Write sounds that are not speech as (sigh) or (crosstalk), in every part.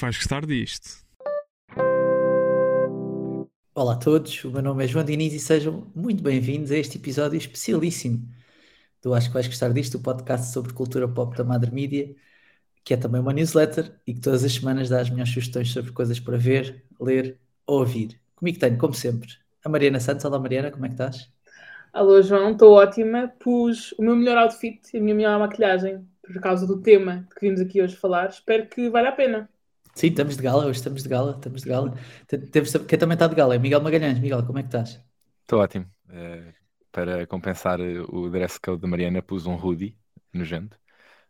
que vais gostar disto. Olá a todos, o meu nome é João Diniz e sejam muito bem-vindos a este episódio especialíssimo do Acho que vais gostar disto, o podcast sobre cultura pop da Madre Mídia, que é também uma newsletter e que todas as semanas dá as minhas sugestões sobre coisas para ver, ler ou ouvir. Comigo tenho, como sempre, a Mariana Santos. Olá Mariana, como é que estás? Alô João, estou ótima. Pus o meu melhor outfit e a minha melhor maquilhagem por causa do tema que vimos aqui hoje falar. Espero que valha a pena. Sim, estamos de gala, hoje estamos de gala, estamos de gala. Temos, quem também está de gala é Miguel Magalhães. Miguel, como é que estás? Estou ótimo. Uh, para compensar o dress code da Mariana, pus um hoodie nojento.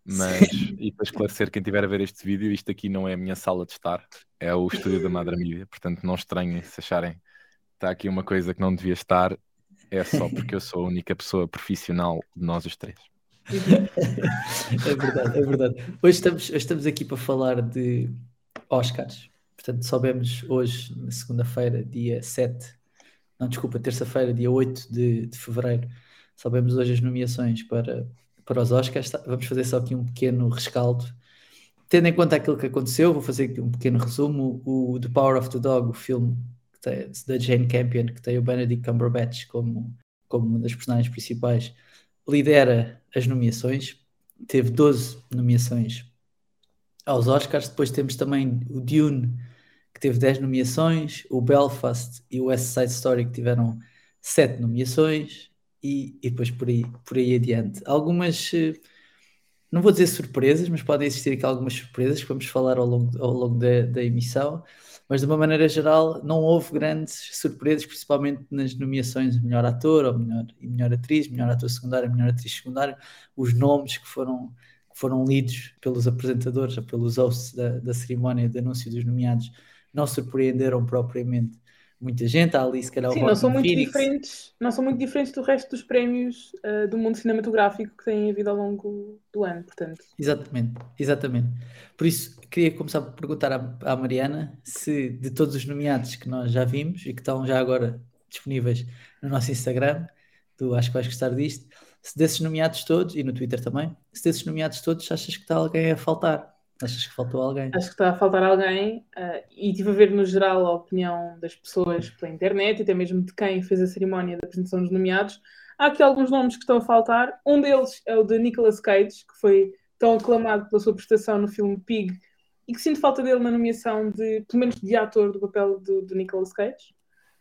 Mas, Sim. e para esclarecer quem estiver a ver este vídeo, isto aqui não é a minha sala de estar, é o estúdio da Madre Mídia, portanto não estranhem se acharem que está aqui uma coisa que não devia estar, é só porque eu sou a única pessoa profissional de nós os três. (laughs) é verdade, é verdade. Hoje estamos, hoje estamos aqui para falar de Oscars. Portanto, soubemos hoje, na segunda-feira, dia 7, não, desculpa, terça-feira, dia 8 de, de fevereiro, soubemos hoje as nomeações para, para os Oscars. Vamos fazer só aqui um pequeno rescaldo. Tendo em conta aquilo que aconteceu, vou fazer aqui um pequeno resumo. O The Power of the Dog, o filme da Jane Campion, que tem o Benedict Cumberbatch como, como uma das personagens principais, lidera as nomeações. Teve 12 nomeações aos Oscars. Depois temos também o Dune, que teve 10 nomeações, o Belfast e o West Side Story, que tiveram 7 nomeações, e, e depois por aí, por aí adiante. Algumas, eh, não vou dizer surpresas, mas podem existir aqui algumas surpresas que vamos falar ao longo, ao longo da, da emissão. Mas de uma maneira geral, não houve grandes surpresas, principalmente nas nomeações de melhor ator, ou melhor, e melhor atriz, melhor ator secundário, melhor atriz secundária, os nomes que foram foram lidos pelos apresentadores ou pelos hosts da, da cerimónia de anúncio dos nomeados não surpreenderam propriamente muita gente. Há ali, se calhar, Sim, não são, muito diferentes, não são muito diferentes do resto dos prémios uh, do mundo cinematográfico que têm havido ao longo do ano, portanto. Exatamente, exatamente. Por isso, queria começar por perguntar à, à Mariana se de todos os nomeados que nós já vimos e que estão já agora disponíveis no nosso Instagram, tu acho que vais gostar disto, se desses nomeados todos, e no Twitter também, se desses nomeados todos achas que está alguém a faltar? Achas que faltou alguém? Acho que está a faltar alguém uh, e tive a ver no geral a opinião das pessoas pela internet e até mesmo de quem fez a cerimónia da apresentação dos nomeados. Há aqui alguns nomes que estão a faltar. Um deles é o de Nicolas Cage, que foi tão aclamado pela sua prestação no filme Pig e que sinto falta dele na nomeação de, pelo menos, de ator do papel de, de Nicolas Cage.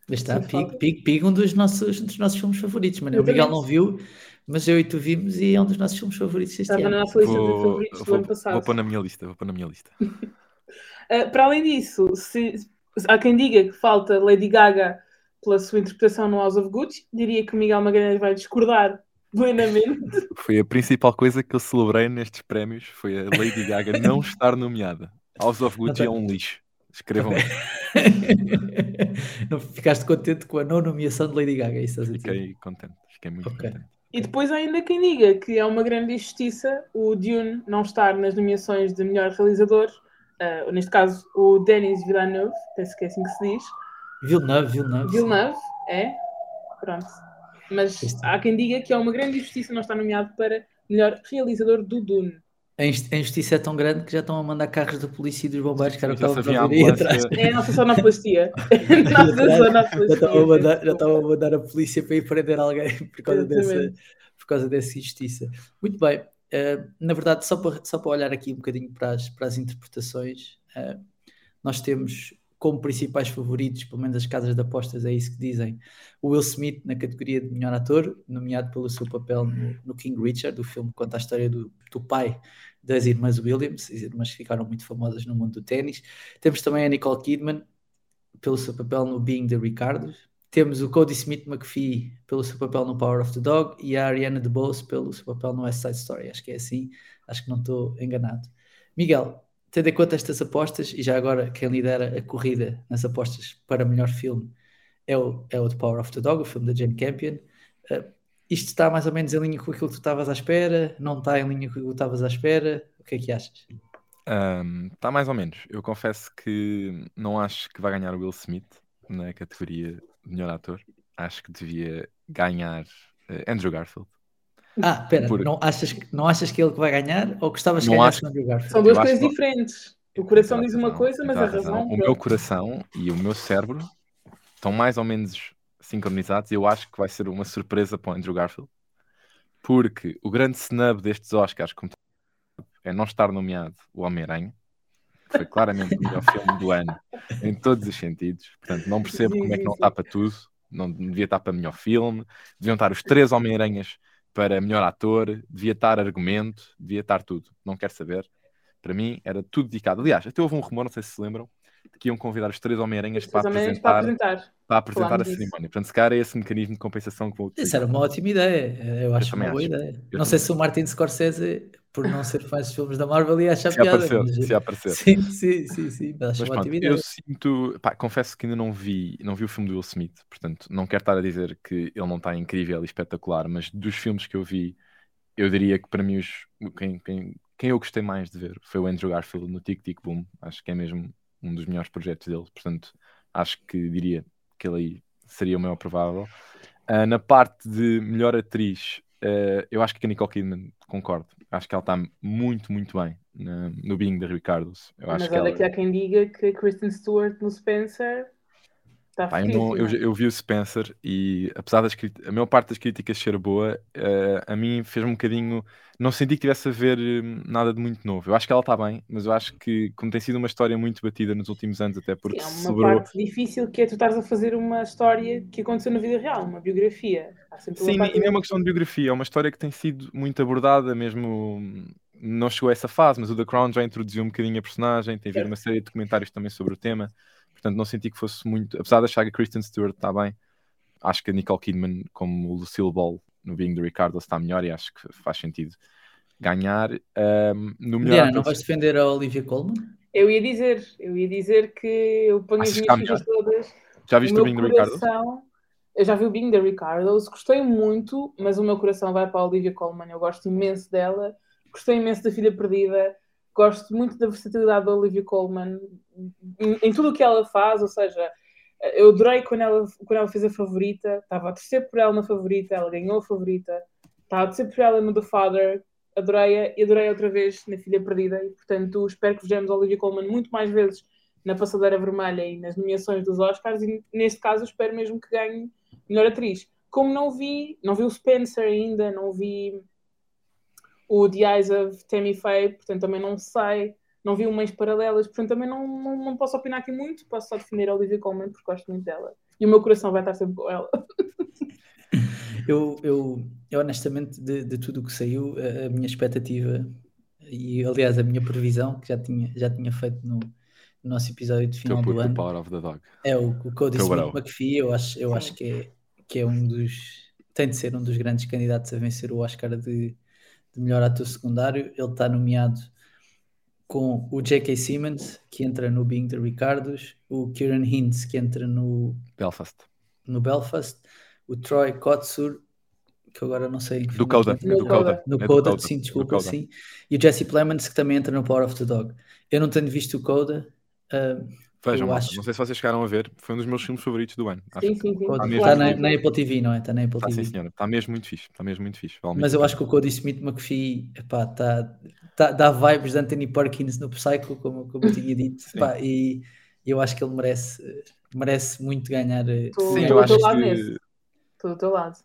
Está, Pig, Pig, Pig, um dos nossos, dos nossos filmes favoritos, mas o Miguel não viu, mas eu e tu vimos e é um dos nossos filmes favoritos este Estava ano. na nossa lista vou, de favoritos do ano passado. Vou pôr na minha lista, vou pôr na minha lista. uh, (laughs) para além disso, se, há quem diga que falta Lady Gaga pela sua interpretação no House of Gucci, diria que o Miguel Magalhães vai discordar (laughs) plenamente. (laughs) Foi a principal coisa que eu celebrei nestes prémios, foi a Lady Gaga não estar nomeada. House of Gucci é um lixo. Escrevam okay. (laughs) não ficaste contente com a não nomeação de Lady Gaga? É isso Fiquei contente, fiquei muito okay. contente. E depois ainda quem diga que é uma grande injustiça o Dune não estar nas nomeações de melhor realizador, uh, neste caso o Denis Villeneuve, penso que é assim que se diz. Villeneuve, Villeneuve. Villeneuve, é, pronto. Mas há quem diga que é uma grande injustiça não estar nomeado para melhor realizador do Dune. A injustiça é tão grande que já estão a mandar carros da polícia e dos bombeiros que era o que (laughs) (laughs) estava a vir aí atrás. É a nossa sonoplastia. nossa sonoplastia. Já estavam a, mandar, já estavam a mandar a polícia para ir prender alguém (laughs) por causa, dessa, por causa dessa injustiça. Muito bem. Uh, na verdade, só para, só para olhar aqui um bocadinho para as, para as interpretações, uh, nós temos como principais favoritos, pelo menos as casas de apostas é isso que dizem, o Will Smith na categoria de melhor ator, nomeado pelo seu papel no, no King Richard, o filme que conta a história do, do pai das irmãs Williams, as irmãs que ficaram muito famosas no mundo do ténis. Temos também a Nicole Kidman, pelo seu papel no Being the Ricardo. Temos o Cody Smith McPhee pelo seu papel no Power of the Dog e a Ariana DeBose pelo seu papel no West Side Story. Acho que é assim, acho que não estou enganado. Miguel, tendo em conta estas apostas, e já agora quem lidera a corrida nas apostas para melhor filme é o, é o The Power of the Dog, o filme da Jane Campion. Uh, isto está mais ou menos em linha com aquilo que tu estavas à espera? Não está em linha com aquilo que tu estavas à espera? O que é que achas? Um, está mais ou menos. Eu confesso que não acho que vai ganhar o Will Smith na categoria de melhor ator. Acho que devia ganhar uh, Andrew Garfield. Ah, espera, Por... não, achas, não achas que ele que vai ganhar ou gostavas que ganhasse acho... Andrew Garfield? São duas coisas diferentes. O coração diz uma coisa, mas a razão. O meu coração e o meu cérebro estão mais ou menos sincronizados e eu acho que vai ser uma surpresa para o Andrew Garfield. Porque o grande snub destes Oscars é não estar nomeado o Homem-Aranha. que Foi claramente o melhor filme do ano em todos os sentidos. Portanto, não percebo como é que não está para tudo. Não devia estar para melhor filme. Deviam estar os três Homem-Aranhas para melhor ator. Devia estar argumento. Devia estar tudo. Não quero saber. Para mim, era tudo dedicado. Aliás, até houve um rumor, não sei se se lembram, que iam convidar os três Homem-Aranhas para Para apresentar, para apresentar a Falámos disso. cerimónia. Portanto, se calhar é esse mecanismo de compensação que vou Isso era uma ótima ideia. Eu acho também uma boa acho. ideia. Eu não sei se o Martin Scorsese, por não ser fã dos filmes da Marvel, ia achar Se piada. aparecer, mas- se aparecer. Sim, sim, sim, sim. Mas acho Mas uma pronto, ótima ideia. eu sinto, pá, confesso que ainda não vi, não vi o filme do Will Smith, portanto, não quero estar a dizer que ele não está incrível e espetacular, mas dos filmes que eu vi, eu diria que para mim os, quem, quem, quem eu gostei mais de ver foi o Andrew Garfield no Tic Tic Boom, acho que é mesmo um dos melhores projetos dele, portanto, acho que diria que ele aí seria o maior provável. Ah, na parte de melhor atriz, ah, eu acho que a Nicole Kidman, concordo, acho que ela está muito, muito bem na- no Being the Ricardos. Eu acho Mas que olha ela... que há quem diga que a Kristen Stewart no Spencer Pá, eu, não- eu, eu vi o Spencer e apesar das a maior parte das críticas ser boa, eh, a mim fez-me um bocadinho. Não senti que tivesse a ver hum, nada de muito novo. Eu acho que ela está bem, mas eu acho que, como tem sido uma história muito batida nos últimos anos, até porque Sim, é uma sobrou. parte difícil que é tu estares a fazer uma história que aconteceu na vida real, uma biografia. Sim, e nem é uma questão de biografia, é uma história que tem sido muito abordada, mesmo hum, não chegou a essa fase, mas o The Crown já introduziu um bocadinho a personagem, tem havido uma série de documentários também sobre o tema, portanto não senti que fosse muito, apesar de achar que a Kristen Stewart está bem, acho que a Nicole Kidman, como o Lucille Ball no Being the Ricardo, está melhor e acho que faz sentido ganhar. Hum, no melhor Diana, não vais defender a Olivia Colman? Eu ia dizer, eu ia dizer que eu ponho Achas as minhas fichas todas. Já viste o, o Being meu the Ricardo? eu já vi o Being the Ricardos, gostei muito, mas o meu coração vai para a Olivia Colman. Eu gosto imenso dela, gostei imenso da Filha Perdida, gosto muito da versatilidade da Olivia Colman em, em tudo o que ela faz. Ou seja, eu adorei quando ela, quando ela fez a favorita, estava a torcer por ela na favorita, ela ganhou a favorita, estava a torcer por ela no The Father, adorei-a e adorei outra vez na Filha Perdida. E portanto, espero que vejamos Olivia Colman muito mais vezes na passadeira vermelha e nas nomeações dos Oscars, e neste caso espero mesmo que ganhe melhor atriz. Como não vi, não vi o Spencer ainda, não vi o The Eyes of Tammy Faye, portanto também não sei, não vi Mães Paralelas, portanto também não, não, não posso opinar aqui muito, posso só defender a Olivia Colman porque gosto muito dela. E o meu coração vai estar sempre com ela. (laughs) Eu, eu, eu honestamente, de, de tudo o que saiu, a, a minha expectativa e, aliás, a minha previsão, que já tinha, já tinha feito no, no nosso episódio de final do ano, Power of the Dog. é o, o Cody Teu Smith. McPhee. Eu acho, eu acho que, é, que é um dos. tem de ser um dos grandes candidatos a vencer o Oscar de, de melhor ator secundário. Ele está nomeado com o J.K. Simmons, que entra no Being the Ricardos, o Kieran Hintz, que entra no Belfast. no Belfast, o Troy Kotsur, que agora não sei Do Coda. é É do No Coda. No É do Coda, Coda. sim, Do desculpa, Coda. sim. E o Jesse Plemons, que também entra no Power of the Dog. Eu não tenho visto o Coda. ah, Vejam, acho- não sei se vocês chegaram a ver, foi um dos meus filmes favoritos do ano. Sim, sim, sim. Está Claro, na, sim. na Apple TV, não é? Está na Apple Está TV. sim, senhora. Está mesmo muito fixe. Está mesmo muito fixe. Vale Mas eu acho que o Cody Smith McPhee epá, tá, tá, dá vibes de Anthony Perkins no Psycho, como, como eu tinha dito. Epá, e eu acho que ele merece, merece muito ganhar. eh, Sim, eu do acho teu lado que. Estou do teu lado.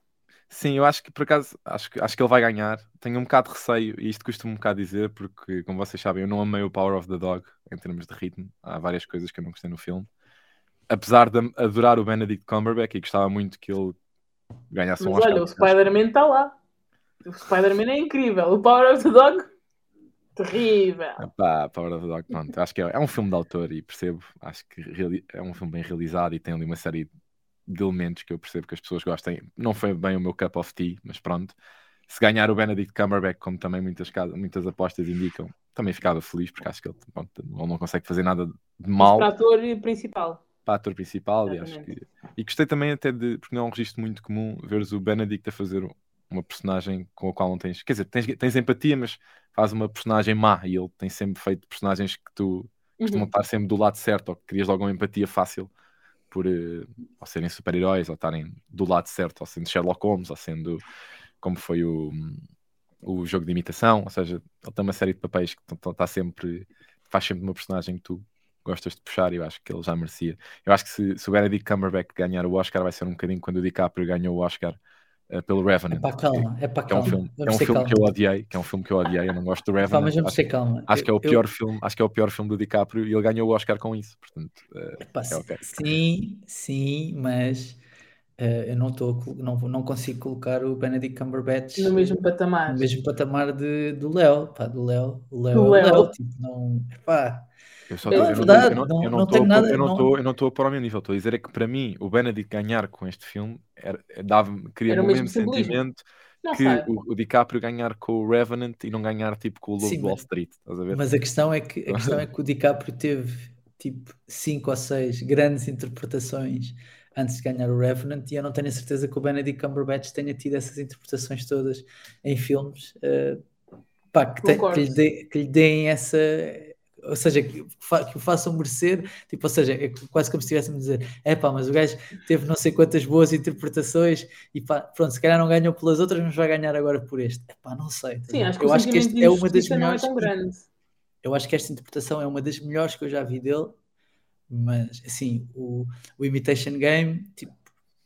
Sim, eu acho que por acaso acho que, acho que ele vai ganhar. Tenho um bocado de receio, e isto custa-me um bocado dizer, porque, como vocês sabem, eu não amei o Power of the Dog em termos de ritmo. Há várias coisas que eu não gostei no filme. Apesar de adorar o Benedict Cumberbatch e gostava muito que ele ganhasse um Mas Oscar. olha, o Spider-Man está lá. O Spider-Man é incrível. O Power of the Dog, terrível. Pá, Power of the Dog, pronto. Acho que é, é um filme de autor e percebo. Acho que é um filme bem realizado e tem ali uma série de elementos que eu percebo que as pessoas gostem. Não foi bem o meu cup of tea, mas pronto. Se ganhar o Benedict Cumberbatch, como também muitas, casas- muitas apostas indicam, também ficava feliz, porque acho que ele, pronto, ele não consegue fazer nada de Mas mal Para ator principal. para ator principal e acho que e gostei também até de porque não é um registro muito comum veres o Benedict a fazer uma personagem com a qual não tens, quer dizer, tens, tens empatia, mas faz uma personagem má e ele tem sempre feito personagens que tu costumam Uhum. estar sempre do lado certo ou que crias logo uma empatia fácil por eh, ou serem super-heróis ou estarem do lado certo, ou sendo Sherlock Holmes, ou sendo como foi o, o jogo de imitação, ou seja, ele tem uma série de papéis que está sempre faz sempre uma personagem que tu gostas de puxar e eu acho que ele já merecia. Eu acho que se, se o Benedict Cumberbatch ganhar o Oscar vai ser um bocadinho quando o DiCaprio ganhou o Oscar uh, pelo Revenant. É para calma, é para que é um calma. filme, é um filme calma. que eu odiei, que é um filme que eu odiei, eu não gosto do Revenant. mas vamos acho, ter calma. acho que é o Eu- pior filme, acho que é o pior filme do DiCaprio e ele ganhou o Oscar com isso, portanto, uh, Epá, é ok. Sim, sim, mas eh, eu não, estou não, não consigo colocar o Benedict Cumberbatch No mesmo patamar. no mesmo patamar de, do Léo. Pá, do Léo. O Léo Do é o Léo. Léo. Tipo, não, epá, Eu só é eu verdade, eu não- estou eu não estou a pôr ao meu nível, estou a dizer é que para mim o Benedict ganhar com este filme era, dava, cria Era o mesmo simbolismo. sentimento Não que o, o DiCaprio ganhar com o Revenant e não ganhar tipo com o Lobo Sim, Wall Street, estás a ver? mas a questão é que a questão é (laughs) que o DiCaprio teve tipo cinco ou seis grandes interpretações antes de ganhar o Revenant e eu não tenho a certeza que o Benedict Cumberbatch tenha tido essas interpretações todas em filmes eh, pá, que, te- que lhe dê- que lhe deem essa ou seja, que, fa- que o façam merecer, tipo, ou seja, é quase como se estivéssemos a dizer, é pá, mas o gajo teve não sei quantas boas interpretações e pá, pronto, se calhar não ganhou pelas outras, mas vai ganhar agora por este. É pá, não sei. Sim, acho que eu acho que este de é uma das é melhores. grande. Eu acho que esta interpretação é uma das melhores que eu já vi dele, mas assim, o, o Imitation Game, tipo,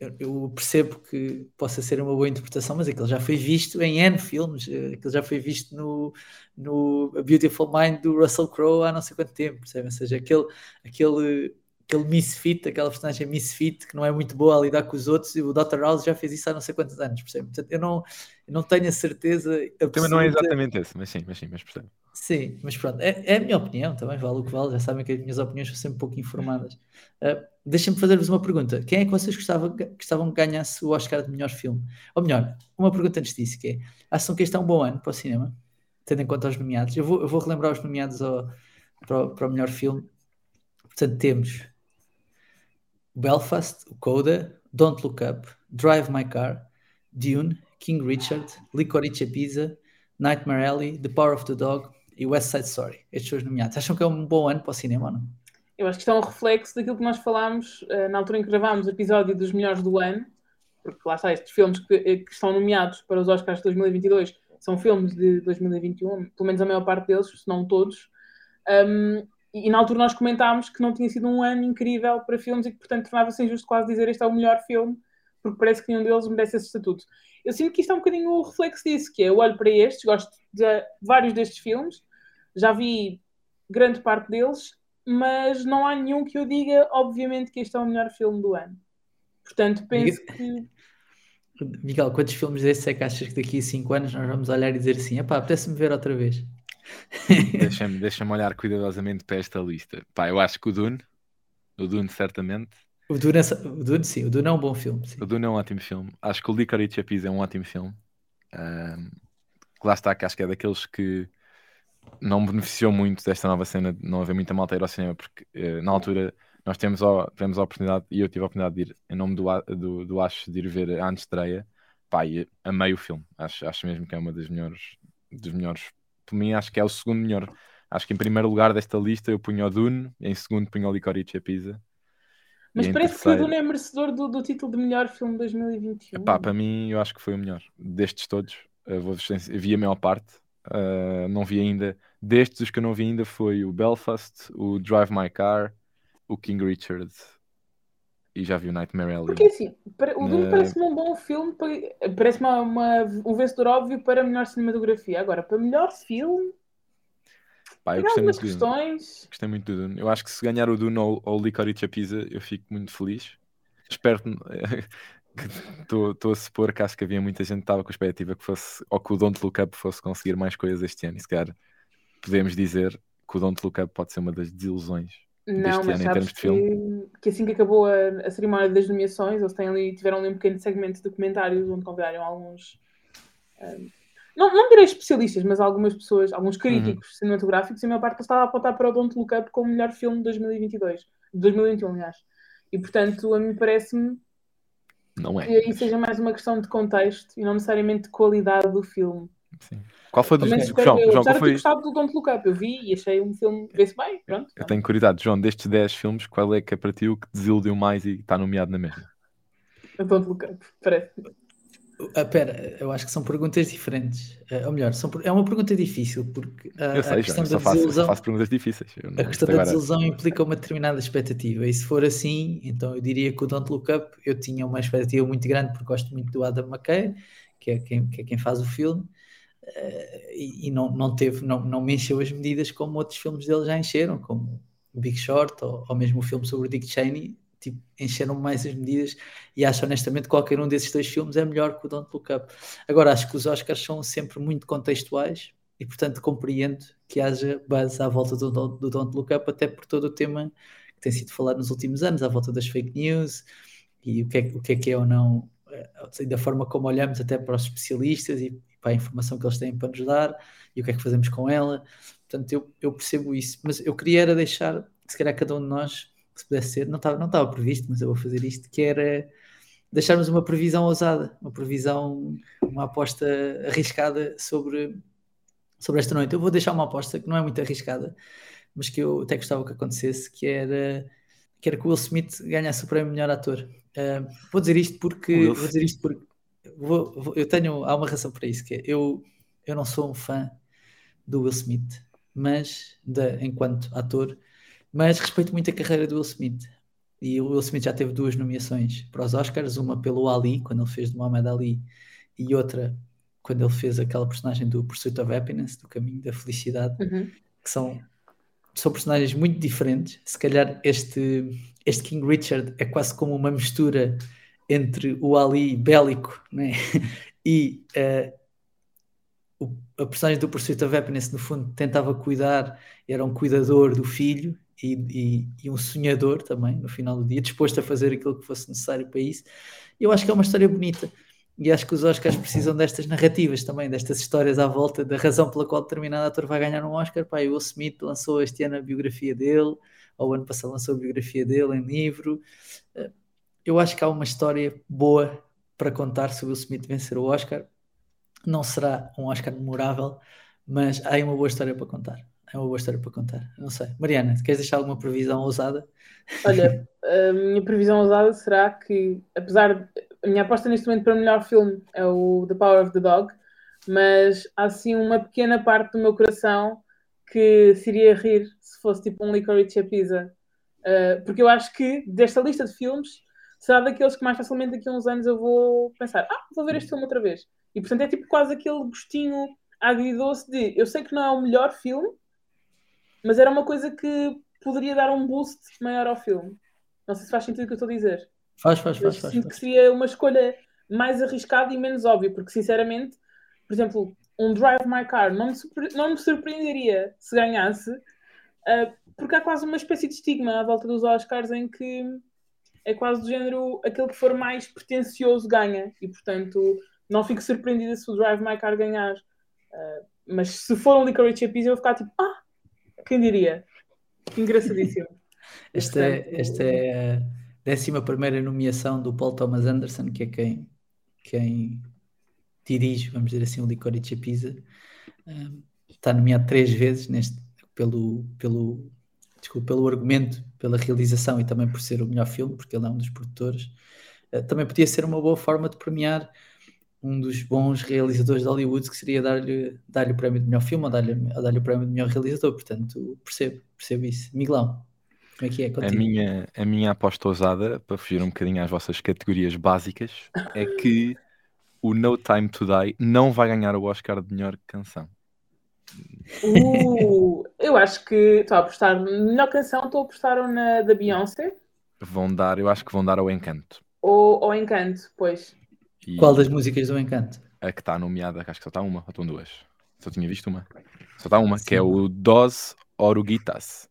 eu, percebo que possa ser uma boa interpretação, mas aquilo já foi visto em N filmes, eh, aquilo já foi visto no, no A Beautiful Mind do Russell Crowe há não sei quanto tempo, percebe? Ou seja, aquele, aquele, aquele misfit, aquela personagem misfit que não é muito boa a lidar com os outros, e o Dr. House já fez isso há não sei quantos anos, percebe? Portanto, eu não, eu não tenho a certeza Também não é absoluta- exatamente esse, mas sim, mas sim, mas percebo. Sim, mas pronto, é, é a minha opinião, também vale o que vale, já sabem que as minhas opiniões são sempre pouco informadas. (laughs) Uh, Deixem-me fazer-vos uma pergunta: quem é que vocês gostavam, gostavam que ganhasse o Oscar de melhor filme? Ou melhor, uma pergunta antes disso: que é, acham que este é um bom ano para o cinema, tendo em conta os nomeados? Eu vou, eu vou relembrar os nomeados ao- para, o, para o melhor filme. Portanto, temos Belfast, o Coda, Don't Look Up, Drive My Car, Dune, King Richard, Licorice Pizza, Nightmare Alley, The Power of the Dog e West Side Story. Estes os nomeados. Acham que é um bom ano para o cinema ou não? Eu acho que isto é um reflexo daquilo que nós falámos eh, na altura em que gravámos o episódio dos melhores do ano, porque lá está, estes filmes que, eh, que estão nomeados para os Oscars de 2022 são filmes de 2021, pelo menos a maior parte deles, se não todos. Um, e, e na altura nós comentámos que não tinha sido um ano incrível para filmes e que, portanto, tornava-se injusto quase dizer este é o melhor filme, porque parece que nenhum deles merece esse estatuto. Eu sinto que isto é um bocadinho o reflexo disso, que é, eu olho para estes, gosto de vários destes filmes, já vi grande parte deles, mas não há nenhum que eu diga, obviamente, que este é o melhor filme do ano. Portanto, penso que. Miguel, quantos filmes desses é que achas que daqui a 5 anos nós vamos olhar e dizer assim: epá, apetece-me ver outra vez? (laughs) Deixa-me deixa olhar cuidadosamente para esta lista. Pá, eu acho que o Dune, o Dune certamente, O Dune, é- o Dune, sim, o Dune é um bom filme. Sim. o Dune é um ótimo filme. Acho que o Licorice Pizza é um ótimo filme. Que lá está, que acho que é daqueles que não beneficiou muito desta nova cena de não haver muita malta a ir ao cinema, porque eh, na altura nós temos a, tivemos a oportunidade, e eu tive a oportunidade de ir, em nome do, do, do Acho, de ir ver a estreia, pá, e amei o filme. Acho, acho mesmo que é uma das melhores, dos melhores, por mim acho que é o segundo melhor. Acho que em primeiro lugar desta lista eu punho o Dune, em segundo punho o Licorice Pizza. Mas parece que o terceiro- Dune é merecedor do, do título de melhor filme de 2021. Epá, para mim, eu acho que foi o melhor. Destes todos, vou vi a maior parte. uh, não vi ainda. Destes, os que eu não vi ainda foi o Belfast, o Drive My Car, o King Richard e já vi o Nightmare Alley. Porque assim, para- o Dune Eh, parece-me um bom filme, parece-me um vencedor óbvio para melhor cinematografia. Agora, para melhor filme, Pá, eu gostei muito questões. Gostei muito do Dune. Eu acho que se ganhar o Dune ou, ou o Licorice Pizza, eu fico muito feliz. Espero que (laughs) estou a supor que acho que havia muita gente que estava com a expectativa que fosse, ou que o Don't Look Up fosse conseguir mais coisas este ano. E se calhar podemos dizer que o Don't Look Up pode ser uma das desilusões Não, mas ano sabes que, que assim que acabou a, a cerimónia das nomeações, eles ali, tiveram ali um pequeno segmento de documentários onde convidaram alguns. ahm, não, não direi especialistas, mas algumas pessoas, alguns Uhum. críticos cinematográficos, e a maior parte estava a apontar para o Don't Look Up como o melhor filme de 2022, de 2021, aliás. E portanto, a mim parece-me Não é? que aí seja mais uma questão de contexto e não necessariamente de qualidade do filme. Sim. Qual foi dos João, eu. João, qual foi? gostado do Don't Look Up, eu vi e achei um filme, vê-se bem, pronto. Eu tenho curiosidade, João, destes 10 filmes, qual é que é para ti o que desiludiu mais e está nomeado na mesma? O Don't Look Up, parece. Ah, pera, eu acho que são perguntas diferentes. Ah, ou melhor, são, é uma pergunta difícil, porque a, eu sei, a questão já, da faço, desilusão. faço perguntas difíceis. A questão da desilusão implica uma determinada expectativa, e se for assim, então eu diria que o Don't Look Up eu tinha uma expectativa muito grande, porque gosto muito do Adam McKay, que é quem, que é quem faz o filme, uh, e, não, não teve, não, não me encheu as medidas como outros filmes dele já encheram, como o Big Short, ou, ou mesmo o filme sobre o Dick Cheney, tipo, encheram mais as medidas e acho honestamente que qualquer um desses dois filmes é melhor que o Don't Look Up. Agora, acho que os Oscars são sempre muito contextuais e, portanto, compreendo que haja base à volta do, do Don't Look Up, até por todo o tema que tem sido falado nos últimos anos, à volta das fake news e o que é, o que, é, que é ou não, eh, da forma como olhamos até para os especialistas e para a informação que eles têm para nos dar e o que é que fazemos com ela. Portanto, eu, eu percebo isso, mas eu queria era deixar, se calhar cada um de nós se pudesse ser, não estava, não estava previsto, mas eu vou fazer isto, que era deixarmos uma previsão ousada, uma previsão, uma aposta arriscada sobre, sobre esta noite. Eu vou deixar uma aposta que não é muito arriscada, mas que eu até gostava que acontecesse, que era que era que o Will Smith ganhasse o prémio melhor ator. Uh, vou dizer isto porque vou dizer isto porque vou, vou, eu tenho há uma razão para isso que é, eu eu não sou um fã do Will Smith, mas de, enquanto ator mas respeito muito a carreira do Will Smith. E o Will Smith já teve duas nomeações para os Oscars, uma pelo Ali, quando ele fez de Muhammad Ali, e outra quando ele fez aquela personagem do Pursuit of Happiness, do Caminho da Felicidade, uhum. que são, são personagens muito diferentes. Se calhar este, este King Richard é quase como uma mistura entre o Ali bélico né? e uh, o, a personagem do Pursuit of Happiness, no fundo, tentava cuidar, era um cuidador do filho e, e, e, um sonhador também, no final do dia, disposto a fazer aquilo que fosse necessário para isso. Eu acho que é uma história bonita e acho que os Oscars precisam destas narrativas também, destas histórias à volta da razão pela qual determinado ator vai ganhar um Oscar. Pá, o Will Smith lançou este ano a biografia dele, ou ano passado lançou a biografia dele em livro. Eu acho que há uma história boa para contar se o Smith vencer o Oscar. Não será um Oscar memorável, mas há uma boa história para contar é uma boa história para contar. Não sei. Mariana, queres deixar alguma previsão ousada? Olha, (laughs) a minha previsão ousada será que, apesar de. A minha aposta neste momento para o melhor filme é o The Power of the Dog, mas há assim uma pequena parte do meu coração que se iria rir se fosse tipo um Licorice a Pizza. Uh, porque eu acho que desta lista de filmes será daqueles que mais facilmente daqui a uns anos eu vou pensar, ah, vou ver este filme outra vez. E portanto é tipo quase aquele gostinho agridoce de eu sei que não é o melhor filme, mas era uma coisa que poderia dar um boost maior ao filme. Não sei se faz sentido o que eu estou a dizer. Faz, faz, faz. Eu sinto que seria uma escolha mais arriscada e menos óbvia, porque sinceramente, por exemplo, um Drive My Car não me, não me surpreenderia se ganhasse, uh, porque há quase uma espécie de estigma à volta dos Oscars em que é quase do género aquele que for mais pretencioso ganha, e portanto não fico surpreendida se o Drive My Car ganhar. Uh, mas se for um Licorice Pizza, eu vou ficar tipo, ah, quem diria? Engraçadíssimo. (laughs) Esta é, esta é a décima primeira nomeação do Paul Thomas Anderson, que é quem, quem dirige, vamos dizer assim, o Licorice Pizza. Um, está nomeado três vezes neste, pelo, pelo, desculpa, pelo argumento, pela realização e também por ser o melhor filme, porque ele é um dos produtores. Uh, também podia ser uma boa forma de premiar um dos bons realizadores de Hollywood que seria dar-lhe dar o prémio de melhor filme ou dar-lhe dar o prémio de melhor realizador, portanto percebo, percebo isso. Miguelão, como é que é A minha, a minha aposta ousada, para fugir um bocadinho às vossas categorias básicas, é que o No Time to Die não vai ganhar o Oscar de melhor canção. Uh, eu acho que estou a apostar melhor canção, estou a apostar na da Beyoncé. Vão dar, eu acho que vão dar ao Encanto. Ou ao Encanto, pois. E Qual das músicas do Encanto? A que está nomeada, acho que só está uma, ou estão duas. Só tinha visto uma. Só está uma, Sim. que é o Dos Oruguitas.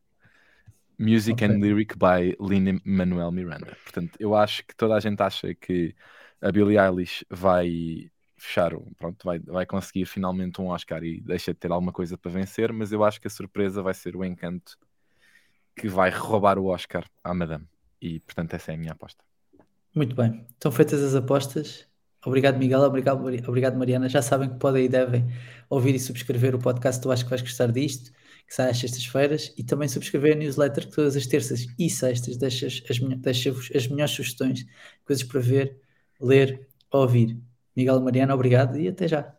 Music okay. and Lyric by Lin-Manuel Miranda. Portanto, eu acho que toda a gente acha que a Billie Eilish vai fechar, pronto, vai, vai conseguir finalmente um Oscar e deixa de ter alguma coisa para vencer, mas eu acho que a surpresa vai ser o Encanto que vai roubar o Oscar à Madame. E, portanto, essa é a minha aposta. Muito bem. Estão feitas as apostas. Obrigado, Miguel. Obrigado, obrigado, Mariana. Já sabem que podem e devem ouvir e subscrever o podcast Tu Acho que Vais Gostar Disto, que sai às sextas-feiras, e também subscrever a newsletter que todas as terças e sextas deixa-vos as, deixa as melhores sugestões, coisas para ver, ler, ouvir. Miguel Mariano, obrigado e até já.